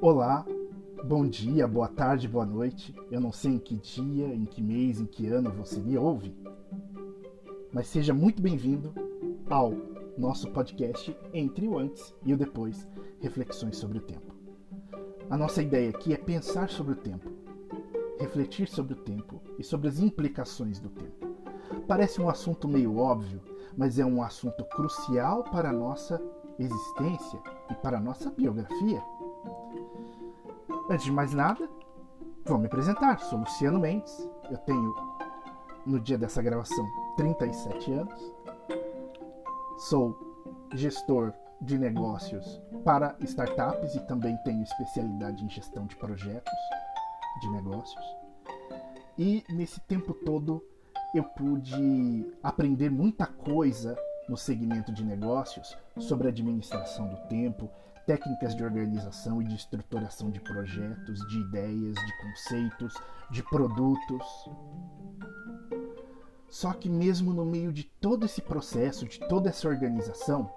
Olá, bom dia, boa tarde, boa noite. Eu não sei em que dia, em que mês, em que ano você me ouve, mas seja muito bem-vindo ao nosso podcast Entre o Antes e o Depois Reflexões sobre o Tempo. A nossa ideia aqui é pensar sobre o tempo, refletir sobre o tempo e sobre as implicações do tempo. Parece um assunto meio óbvio, mas é um assunto crucial para a nossa existência e para a nossa biografia. Antes de mais nada, vou me apresentar. Sou Luciano Mendes. Eu tenho, no dia dessa gravação, 37 anos. Sou gestor de negócios para startups e também tenho especialidade em gestão de projetos de negócios. E nesse tempo todo eu pude aprender muita coisa no segmento de negócios sobre administração do tempo, técnicas de organização e de estruturação de projetos, de ideias, de conceitos, de produtos. Só que, mesmo no meio de todo esse processo, de toda essa organização,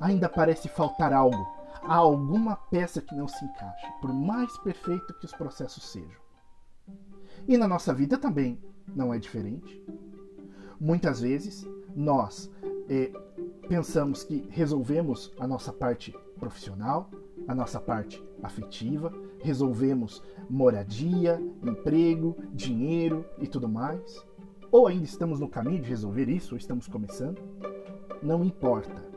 ainda parece faltar algo. Há alguma peça que não se encaixa, por mais perfeito que os processos sejam. E na nossa vida também não é diferente. Muitas vezes nós é, pensamos que resolvemos a nossa parte profissional, a nossa parte afetiva, resolvemos moradia, emprego, dinheiro e tudo mais. Ou ainda estamos no caminho de resolver isso, ou estamos começando. Não importa.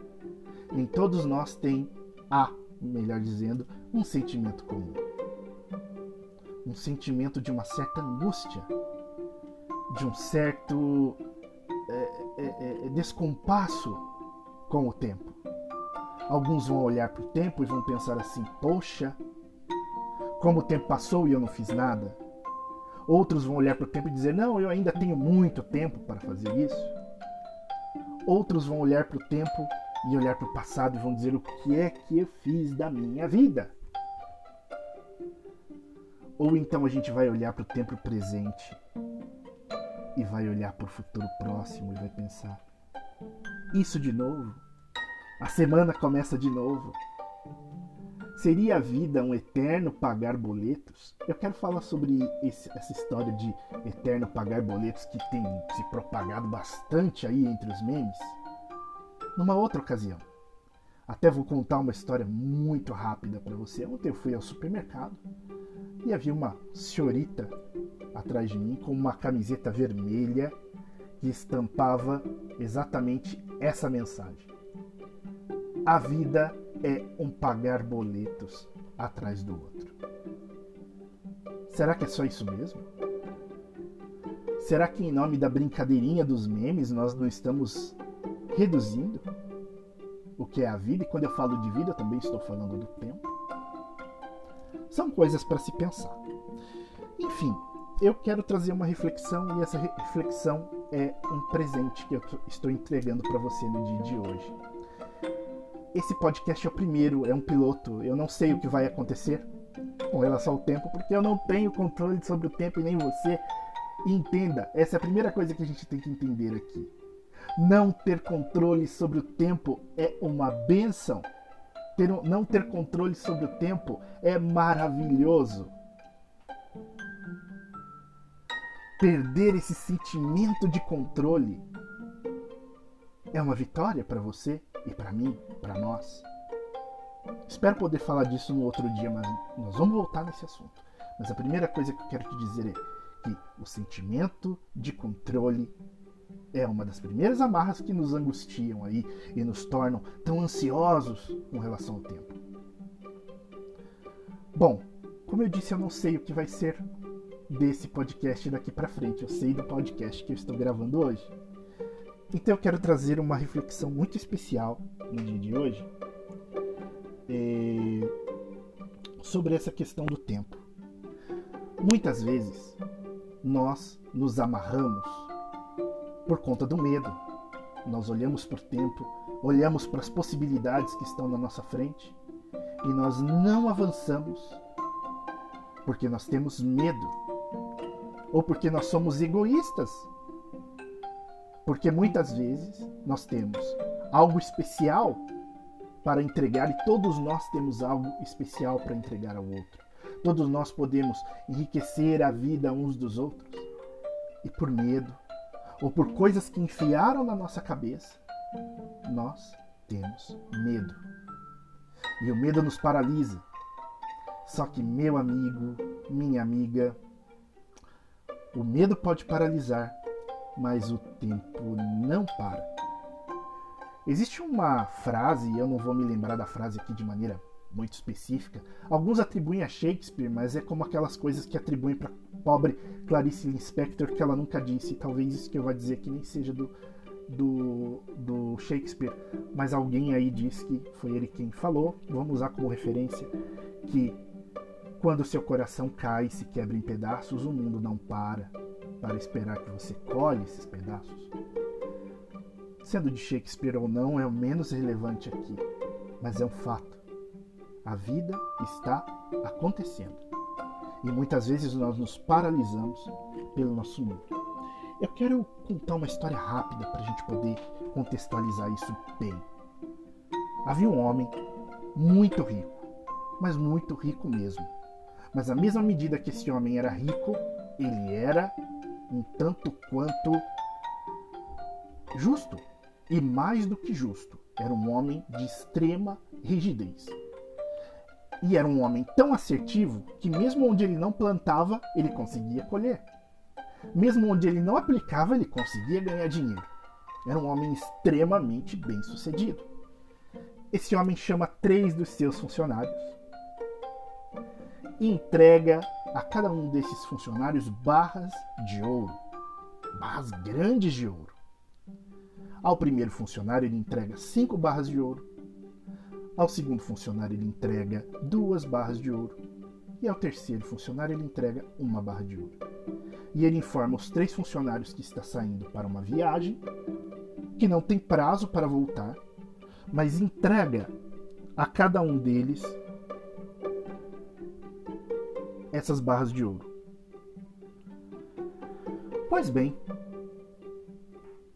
Nem todos nós têm a, melhor dizendo, um sentimento comum. Um sentimento de uma certa angústia, de um certo é, é, é, descompasso com o tempo. Alguns vão olhar para o tempo e vão pensar assim: poxa, como o tempo passou e eu não fiz nada. Outros vão olhar para o tempo e dizer: não, eu ainda tenho muito tempo para fazer isso. Outros vão olhar para o tempo e olhar para o passado e vão dizer: o que é que eu fiz da minha vida? Ou então a gente vai olhar para o tempo presente e vai olhar para o futuro próximo e vai pensar: isso de novo? A semana começa de novo. Seria a vida um eterno pagar boletos? Eu quero falar sobre esse, essa história de eterno pagar boletos que tem se propagado bastante aí entre os memes. Numa outra ocasião. Até vou contar uma história muito rápida para você. Ontem eu fui ao supermercado e havia uma senhorita atrás de mim com uma camiseta vermelha que estampava exatamente essa mensagem. A vida é um pagar boletos atrás do outro. Será que é só isso mesmo? Será que em nome da brincadeirinha dos memes nós não estamos reduzindo o que é a vida? E quando eu falo de vida, eu também estou falando do tempo. São coisas para se pensar. Enfim, eu quero trazer uma reflexão e essa reflexão é um presente que eu estou entregando para você no dia de hoje esse podcast é o primeiro, é um piloto. Eu não sei o que vai acontecer com relação ao tempo, porque eu não tenho controle sobre o tempo e nem você. Entenda, essa é a primeira coisa que a gente tem que entender aqui. Não ter controle sobre o tempo é uma benção. Ter, não ter controle sobre o tempo é maravilhoso. Perder esse sentimento de controle é uma vitória para você e para mim, para nós. Espero poder falar disso no outro dia, mas nós vamos voltar nesse assunto. Mas a primeira coisa que eu quero te dizer é que o sentimento de controle é uma das primeiras amarras que nos angustiam aí e nos tornam tão ansiosos com relação ao tempo. Bom, como eu disse, eu não sei o que vai ser desse podcast daqui para frente. Eu sei do podcast que eu estou gravando hoje. Então eu quero trazer uma reflexão muito especial no dia de hoje é, sobre essa questão do tempo. Muitas vezes nós nos amarramos por conta do medo. Nós olhamos para o tempo, olhamos para as possibilidades que estão na nossa frente e nós não avançamos porque nós temos medo ou porque nós somos egoístas porque muitas vezes nós temos algo especial para entregar e todos nós temos algo especial para entregar ao outro. Todos nós podemos enriquecer a vida uns dos outros. E por medo, ou por coisas que enfiaram na nossa cabeça, nós temos medo. E o medo nos paralisa. Só que, meu amigo, minha amiga, o medo pode paralisar, mas o tempo não para. Existe uma frase, eu não vou me lembrar da frase aqui de maneira muito específica. Alguns atribuem a Shakespeare, mas é como aquelas coisas que atribuem para pobre Clarice Lispector que ela nunca disse. Talvez isso que eu vou dizer que nem seja do, do, do Shakespeare, mas alguém aí disse que foi ele quem falou. Vamos usar como referência que quando seu coração cai e se quebra em pedaços, o mundo não para para esperar que você colhe esses pedaços. Sendo de Shakespeare ou não, é o menos relevante aqui, mas é um fato. A vida está acontecendo. E muitas vezes nós nos paralisamos pelo nosso medo. Eu quero contar uma história rápida para a gente poder contextualizar isso bem. Havia um homem muito rico, mas muito rico mesmo. Mas à mesma medida que esse homem era rico, ele era um tanto quanto justo e mais do que justo. Era um homem de extrema rigidez. E era um homem tão assertivo que, mesmo onde ele não plantava, ele conseguia colher. Mesmo onde ele não aplicava, ele conseguia ganhar dinheiro. Era um homem extremamente bem sucedido. Esse homem chama três dos seus funcionários e entrega a cada um desses funcionários barras de ouro, barras grandes de ouro. Ao primeiro funcionário, ele entrega cinco barras de ouro. Ao segundo funcionário, ele entrega duas barras de ouro. E ao terceiro funcionário, ele entrega uma barra de ouro. E ele informa os três funcionários que está saindo para uma viagem, que não tem prazo para voltar, mas entrega a cada um deles essas barras de ouro. Pois bem,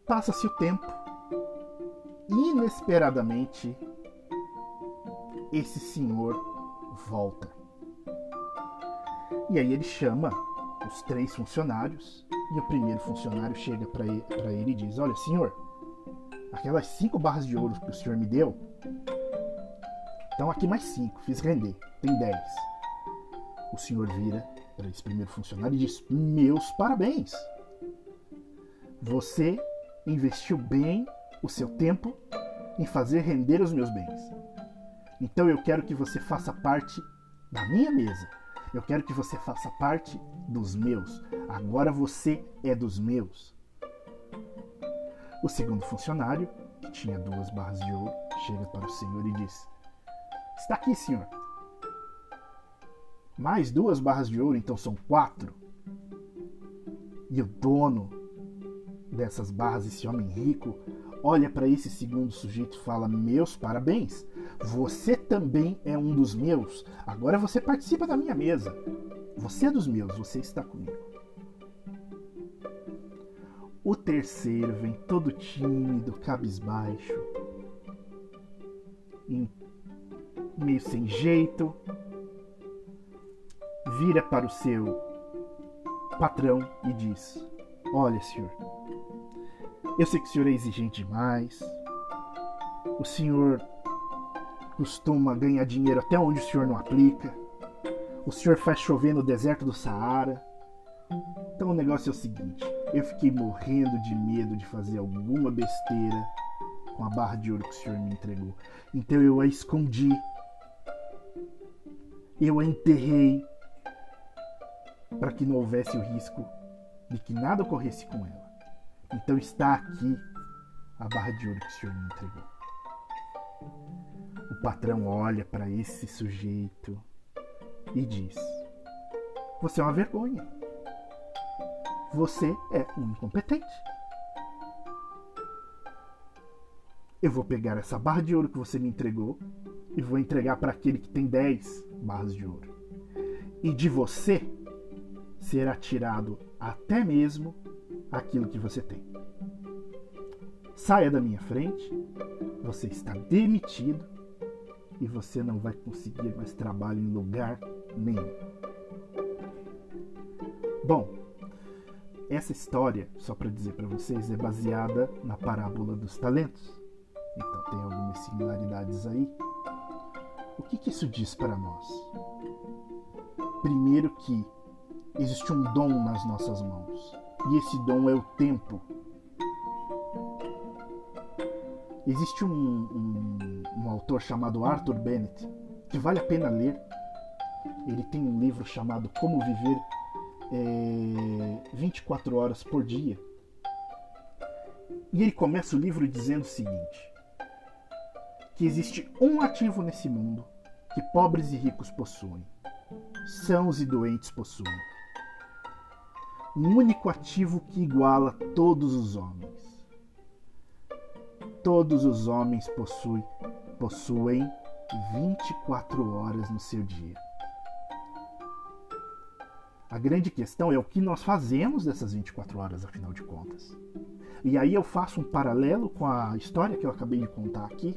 passa-se o tempo inesperadamente, esse senhor volta. E aí ele chama os três funcionários e o primeiro funcionário chega para ele, e diz: Olha, senhor, aquelas cinco barras de ouro que o senhor me deu, então aqui mais cinco, fiz render, tem dez. O senhor vira para esse primeiro funcionário e diz: Meus parabéns! Você investiu bem o seu tempo em fazer render os meus bens. Então eu quero que você faça parte da minha mesa. Eu quero que você faça parte dos meus. Agora você é dos meus. O segundo funcionário, que tinha duas barras de ouro, chega para o senhor e diz: Está aqui, senhor. Mais duas barras de ouro, então são quatro. E o dono dessas barras, esse homem rico, olha para esse segundo sujeito e fala: Meus parabéns, você também é um dos meus. Agora você participa da minha mesa. Você é dos meus, você está comigo. O terceiro vem todo tímido, cabisbaixo, meio sem jeito, vira para o seu patrão e diz: Olha, senhor, eu sei que o senhor é exigente demais. O senhor costuma ganhar dinheiro até onde o senhor não aplica. O senhor faz chover no deserto do Saara. Então o negócio é o seguinte: eu fiquei morrendo de medo de fazer alguma besteira com a barra de ouro que o senhor me entregou. Então eu a escondi. Eu a enterrei para que não houvesse o risco de que nada ocorresse com ela. Então está aqui a barra de ouro que o senhor me entregou. Patrão olha para esse sujeito e diz: Você é uma vergonha. Você é um incompetente. Eu vou pegar essa barra de ouro que você me entregou e vou entregar para aquele que tem 10 barras de ouro. E de você será tirado até mesmo aquilo que você tem. Saia da minha frente, você está demitido e você não vai conseguir mais trabalho em lugar nenhum. Bom, essa história, só para dizer para vocês, é baseada na parábola dos talentos. Então tem algumas similaridades aí. O que, que isso diz para nós? Primeiro que existe um dom nas nossas mãos. E esse dom é o tempo. Existe um, um, um autor chamado Arthur Bennett que vale a pena ler. Ele tem um livro chamado Como Viver é, 24 Horas por Dia. E ele começa o livro dizendo o seguinte: que existe um ativo nesse mundo que pobres e ricos possuem, sãos e doentes possuem. Um único ativo que iguala todos os homens. Todos os homens possuem, possuem 24 horas no seu dia. A grande questão é o que nós fazemos dessas 24 horas, afinal de contas. E aí eu faço um paralelo com a história que eu acabei de contar aqui,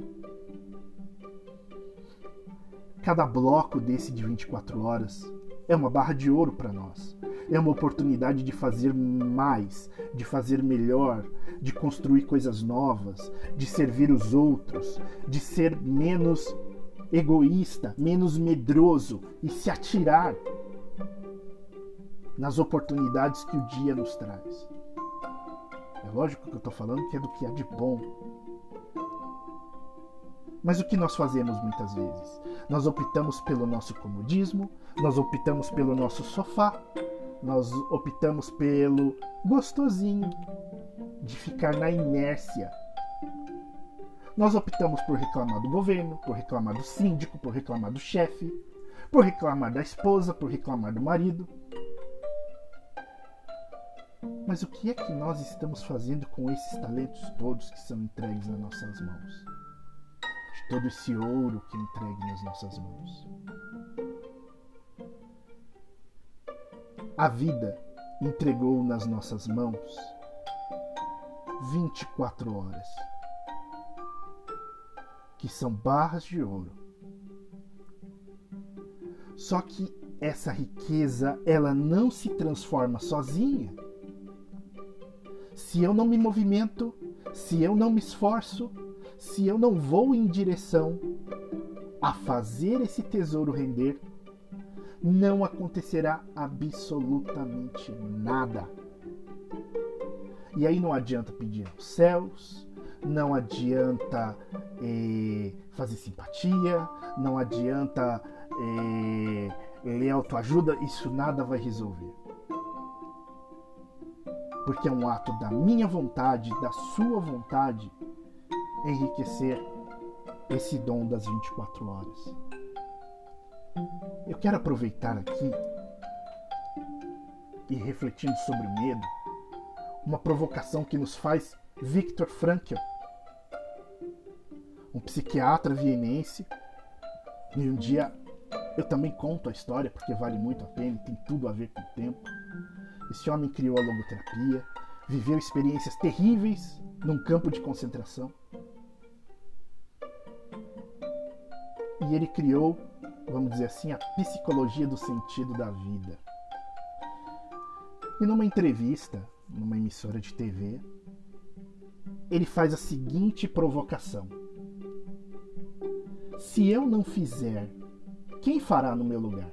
Cada bloco desse de 24 horas é uma barra de ouro para nós. É uma oportunidade de fazer mais, de fazer melhor, de construir coisas novas, de servir os outros, de ser menos egoísta, menos medroso e se atirar nas oportunidades que o dia nos traz. É lógico que eu estou falando que é do que há de bom, mas o que nós fazemos muitas vezes? Nós optamos pelo nosso comodismo, nós optamos pelo nosso sofá, nós optamos pelo gostosinho de ficar na inércia. Nós optamos por reclamar do governo, por reclamar do síndico, por reclamar do chefe, por reclamar da esposa, por reclamar do marido. Mas o que é que nós estamos fazendo com esses talentos todos que são entregues nas nossas mãos? todo esse ouro que entregue nas nossas mãos. A vida entregou nas nossas mãos 24 horas, que são barras de ouro. Só que essa riqueza, ela não se transforma sozinha. Se eu não me movimento, se eu não me esforço, se eu não vou em direção a fazer esse tesouro render, não acontecerá absolutamente nada. E aí não adianta pedir aos céus, não adianta eh, fazer simpatia, não adianta eh, ler autoajuda, isso nada vai resolver. Porque é um ato da minha vontade, da sua vontade, enriquecer esse dom das 24 horas. Eu quero aproveitar aqui e refletindo sobre o medo, uma provocação que nos faz Viktor Frankl, um psiquiatra vienense. E um dia eu também conto a história porque vale muito a pena e tem tudo a ver com o tempo. Esse homem criou a logoterapia, viveu experiências terríveis num campo de concentração e ele criou, vamos dizer assim, a psicologia do sentido da vida. E numa entrevista, numa emissora de TV, ele faz a seguinte provocação: Se eu não fizer, quem fará no meu lugar?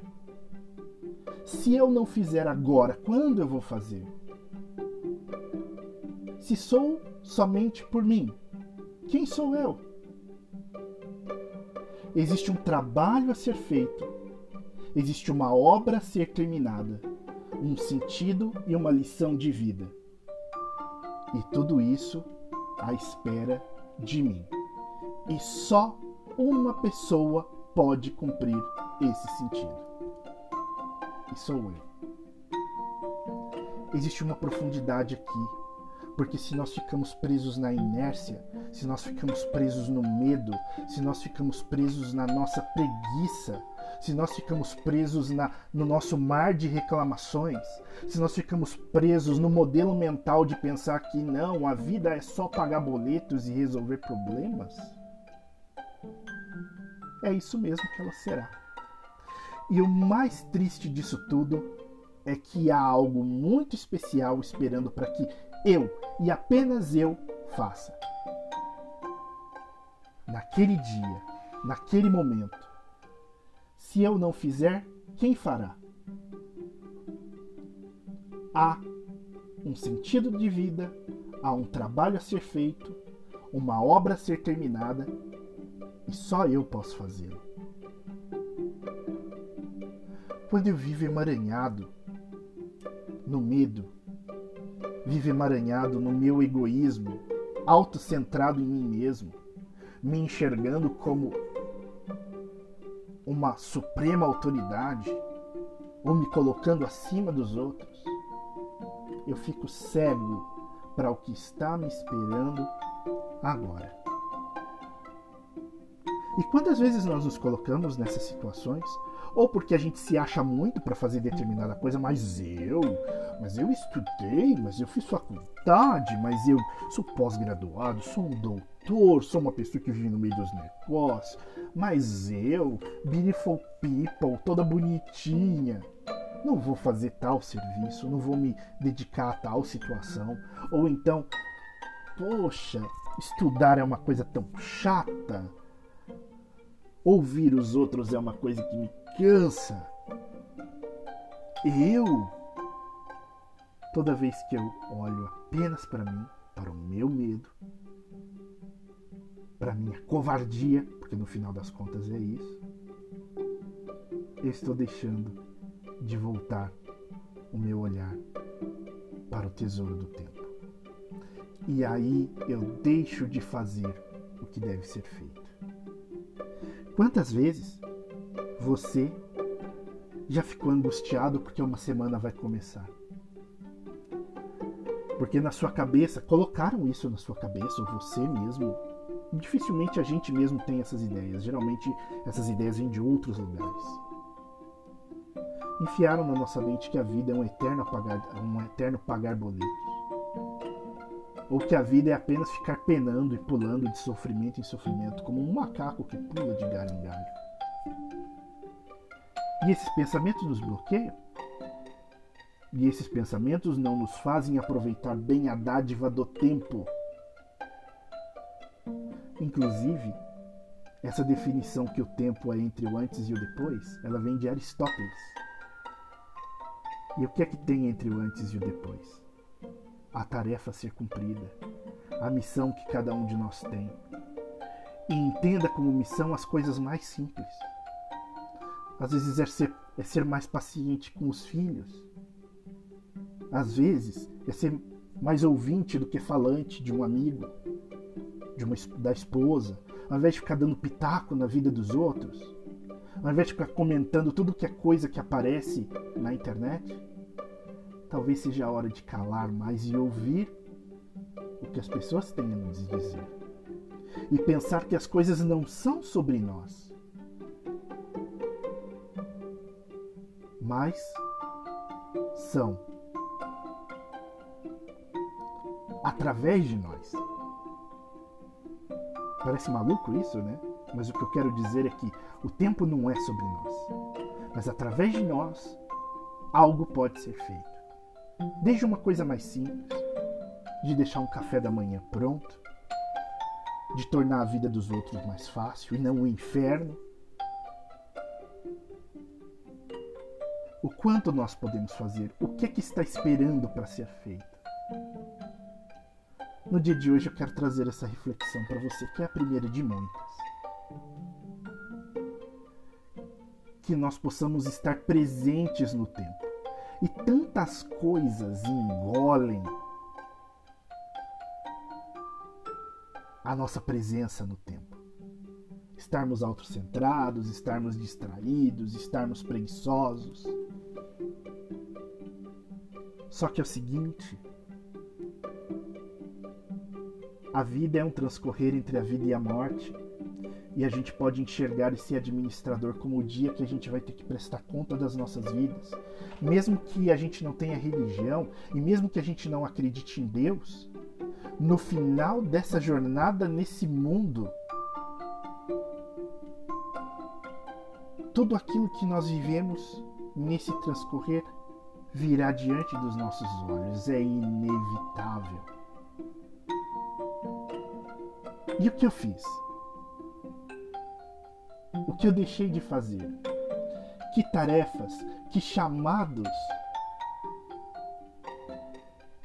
Se eu não fizer agora, quando eu vou fazer? Se sou somente por mim, quem sou eu? Existe um trabalho a ser feito, existe uma obra a ser terminada, um sentido e uma lição de vida. E tudo isso à espera de mim. E só uma pessoa pode cumprir esse sentido. E sou eu. Existe uma profundidade aqui porque se nós ficamos presos na inércia, se nós ficamos presos no medo, se nós ficamos presos na nossa preguiça, se nós ficamos presos na, no nosso mar de reclamações, se nós ficamos presos no modelo mental de pensar que não, a vida é só pagar boletos e resolver problemas, é isso mesmo que ela será. E o mais triste disso tudo é que há algo muito especial esperando para que eu e apenas eu faça. Naquele dia, naquele momento. Se eu não fizer, quem fará? Há um sentido de vida, há um trabalho a ser feito, uma obra a ser terminada e só eu posso fazê-lo. Quando eu vivo emaranhado no medo, vivo emaranhado no meu egoísmo, autocentrado em mim mesmo, me enxergando como uma suprema autoridade ou me colocando acima dos outros, eu fico cego para o que está me esperando agora. E quantas vezes nós nos colocamos nessas situações? Ou porque a gente se acha muito para fazer determinada coisa, mas eu, mas eu estudei, mas eu fiz faculdade, mas eu sou pós-graduado, sou um doutor, sou uma pessoa que vive no meio dos negócios, mas eu, beautiful people, toda bonitinha, não vou fazer tal serviço, não vou me dedicar a tal situação, ou então, poxa, estudar é uma coisa tão chata, Ouvir os outros é uma coisa que me cansa. Eu, toda vez que eu olho apenas para mim, para o meu medo, para minha covardia, porque no final das contas é isso, eu estou deixando de voltar o meu olhar para o tesouro do tempo. E aí eu deixo de fazer o que deve ser feito. Quantas vezes você já ficou angustiado porque uma semana vai começar? Porque na sua cabeça, colocaram isso na sua cabeça, ou você mesmo. Dificilmente a gente mesmo tem essas ideias. Geralmente essas ideias vêm de outros lugares. Enfiaram na nossa mente que a vida é um eterno pagar, um eterno pagar boletos ou que a vida é apenas ficar penando e pulando de sofrimento em sofrimento, como um macaco que pula de galho em galho. E esses pensamentos nos bloqueiam. E esses pensamentos não nos fazem aproveitar bem a dádiva do tempo. Inclusive, essa definição que o tempo é entre o antes e o depois, ela vem de Aristóteles. E o que é que tem entre o antes e o depois? a tarefa a ser cumprida, a missão que cada um de nós tem. E entenda como missão as coisas mais simples. Às vezes é ser, é ser mais paciente com os filhos. Às vezes é ser mais ouvinte do que falante de um amigo, de uma, da esposa, ao invés de ficar dando pitaco na vida dos outros, ao invés de ficar comentando tudo que é coisa que aparece na internet talvez seja a hora de calar mais e ouvir o que as pessoas têm a nos dizer. E pensar que as coisas não são sobre nós, mas são através de nós. Parece maluco isso, né? Mas o que eu quero dizer é que o tempo não é sobre nós, mas através de nós algo pode ser feito. Desde uma coisa mais simples, de deixar um café da manhã pronto, de tornar a vida dos outros mais fácil e não um inferno. O quanto nós podemos fazer? O que é que está esperando para ser feito? No dia de hoje eu quero trazer essa reflexão para você, que é a primeira de muitas. Que nós possamos estar presentes no tempo e tantas coisas engolem a nossa presença no tempo. Estarmos autocentrados, estarmos distraídos, estarmos preguiçosos. Só que é o seguinte: a vida é um transcorrer entre a vida e a morte e a gente pode enxergar esse administrador como o dia que a gente vai ter que prestar conta das nossas vidas. Mesmo que a gente não tenha religião e mesmo que a gente não acredite em Deus, no final dessa jornada nesse mundo, tudo aquilo que nós vivemos nesse transcorrer virá diante dos nossos olhos, é inevitável. E o que eu fiz? O que eu deixei de fazer? Que tarefas, que chamados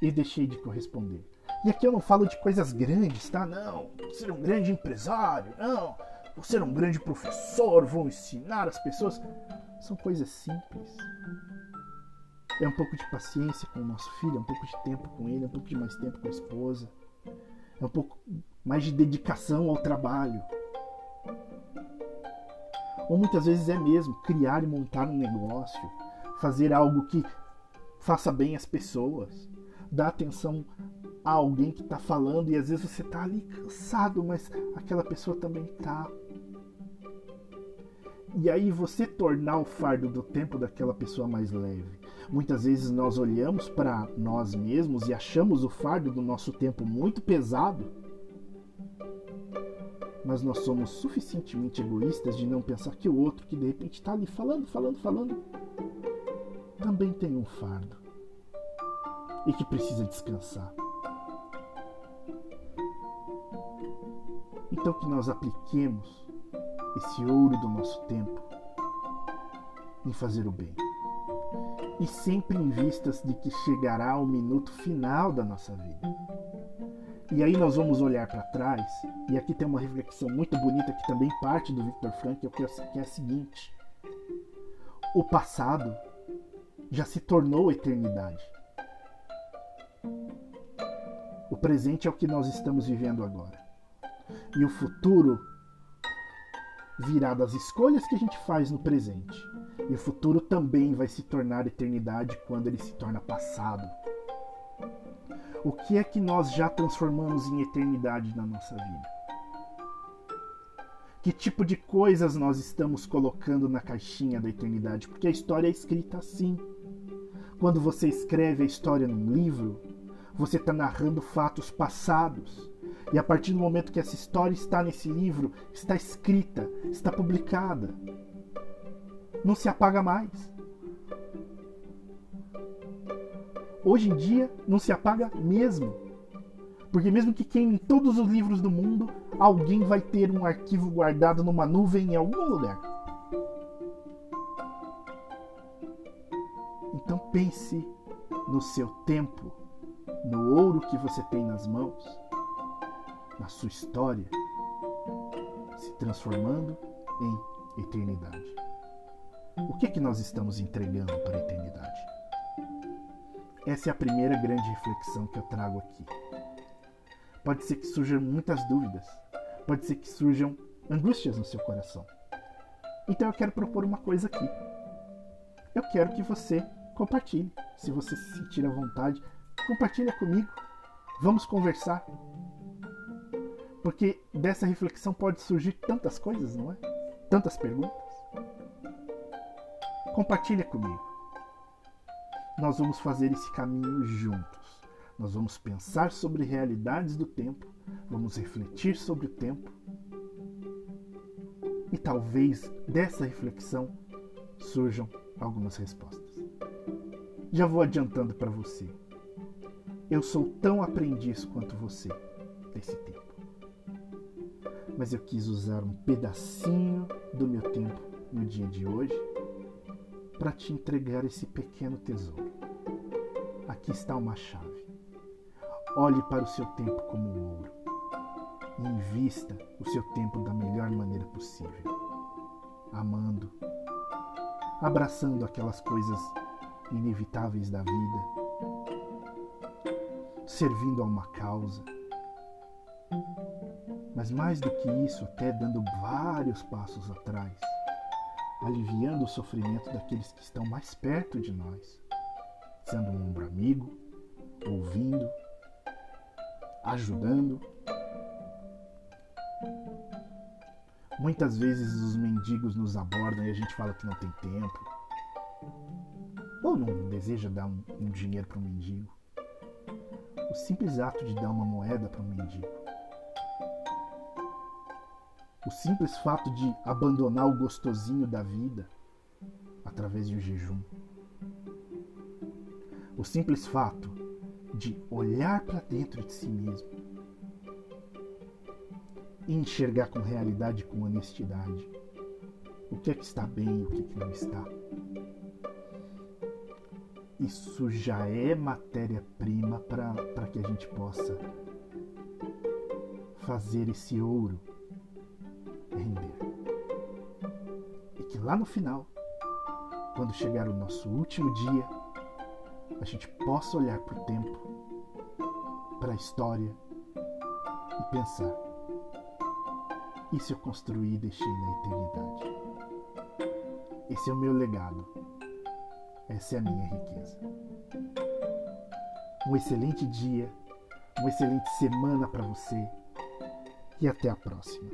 e deixei de corresponder? E aqui eu não falo de coisas grandes, tá? Não, vou ser um grande empresário, não, vou ser um grande professor, vou ensinar as pessoas. São coisas simples. É um pouco de paciência com o nosso filho, é um pouco de tempo com ele, é um pouco de mais tempo com a esposa, é um pouco mais de dedicação ao trabalho. Ou muitas vezes é mesmo criar e montar um negócio, fazer algo que faça bem às pessoas, dar atenção a alguém que está falando e às vezes você está ali cansado, mas aquela pessoa também está. E aí você tornar o fardo do tempo daquela pessoa mais leve. Muitas vezes nós olhamos para nós mesmos e achamos o fardo do nosso tempo muito pesado, mas nós somos suficientemente egoístas de não pensar que o outro que de repente está ali falando, falando, falando, também tem um fardo e que precisa descansar. Então que nós apliquemos esse ouro do nosso tempo em fazer o bem. E sempre em vistas de que chegará o minuto final da nossa vida. E aí nós vamos olhar para trás, e aqui tem uma reflexão muito bonita que também parte do Victor Frankl, que é a seguinte: o passado já se tornou eternidade. O presente é o que nós estamos vivendo agora. E o futuro virá das escolhas que a gente faz no presente. E o futuro também vai se tornar eternidade quando ele se torna passado. O que é que nós já transformamos em eternidade na nossa vida? Que tipo de coisas nós estamos colocando na caixinha da eternidade? Porque a história é escrita assim. Quando você escreve a história num livro, você está narrando fatos passados. E a partir do momento que essa história está nesse livro, está escrita, está publicada, não se apaga mais. Hoje em dia não se apaga mesmo. Porque mesmo que queime todos os livros do mundo, alguém vai ter um arquivo guardado numa nuvem em algum lugar. Então pense no seu tempo, no ouro que você tem nas mãos na sua história, se transformando em eternidade. O que é que nós estamos entregando para a eternidade? Essa é a primeira grande reflexão que eu trago aqui. Pode ser que surjam muitas dúvidas, pode ser que surjam angústias no seu coração. Então eu quero propor uma coisa aqui. Eu quero que você compartilhe. Se você se sentir à vontade, compartilha comigo. Vamos conversar. Porque dessa reflexão pode surgir tantas coisas, não é? Tantas perguntas. Compartilha comigo. Nós vamos fazer esse caminho juntos. Nós vamos pensar sobre realidades do tempo, vamos refletir sobre o tempo. E talvez dessa reflexão surjam algumas respostas. Já vou adiantando para você. Eu sou tão aprendiz quanto você desse tempo mas eu quis usar um pedacinho do meu tempo no dia de hoje para te entregar esse pequeno tesouro. Aqui está uma chave. Olhe para o seu tempo como ouro e invista o seu tempo da melhor maneira possível, amando, abraçando aquelas coisas inevitáveis da vida, servindo a uma causa mas mais do que isso, até dando vários passos atrás, aliviando o sofrimento daqueles que estão mais perto de nós, sendo um ombro amigo, ouvindo, ajudando. Muitas vezes os mendigos nos abordam e a gente fala que não tem tempo, ou não deseja dar um, um dinheiro para um mendigo. O simples ato de dar uma moeda para um mendigo O simples fato de abandonar o gostosinho da vida através de um jejum. O simples fato de olhar para dentro de si mesmo e enxergar com realidade, com honestidade, o que é que está bem e o que, é que não está. Isso já é matéria-prima para que a gente possa fazer esse ouro render. E que lá no final, quando chegar o nosso último dia, a gente possa olhar para o tempo, para a história e pensar: e se eu construí e deixei na eternidade? Esse é o meu legado. Essa é a minha riqueza. Um excelente dia, uma excelente semana para você e até a próxima.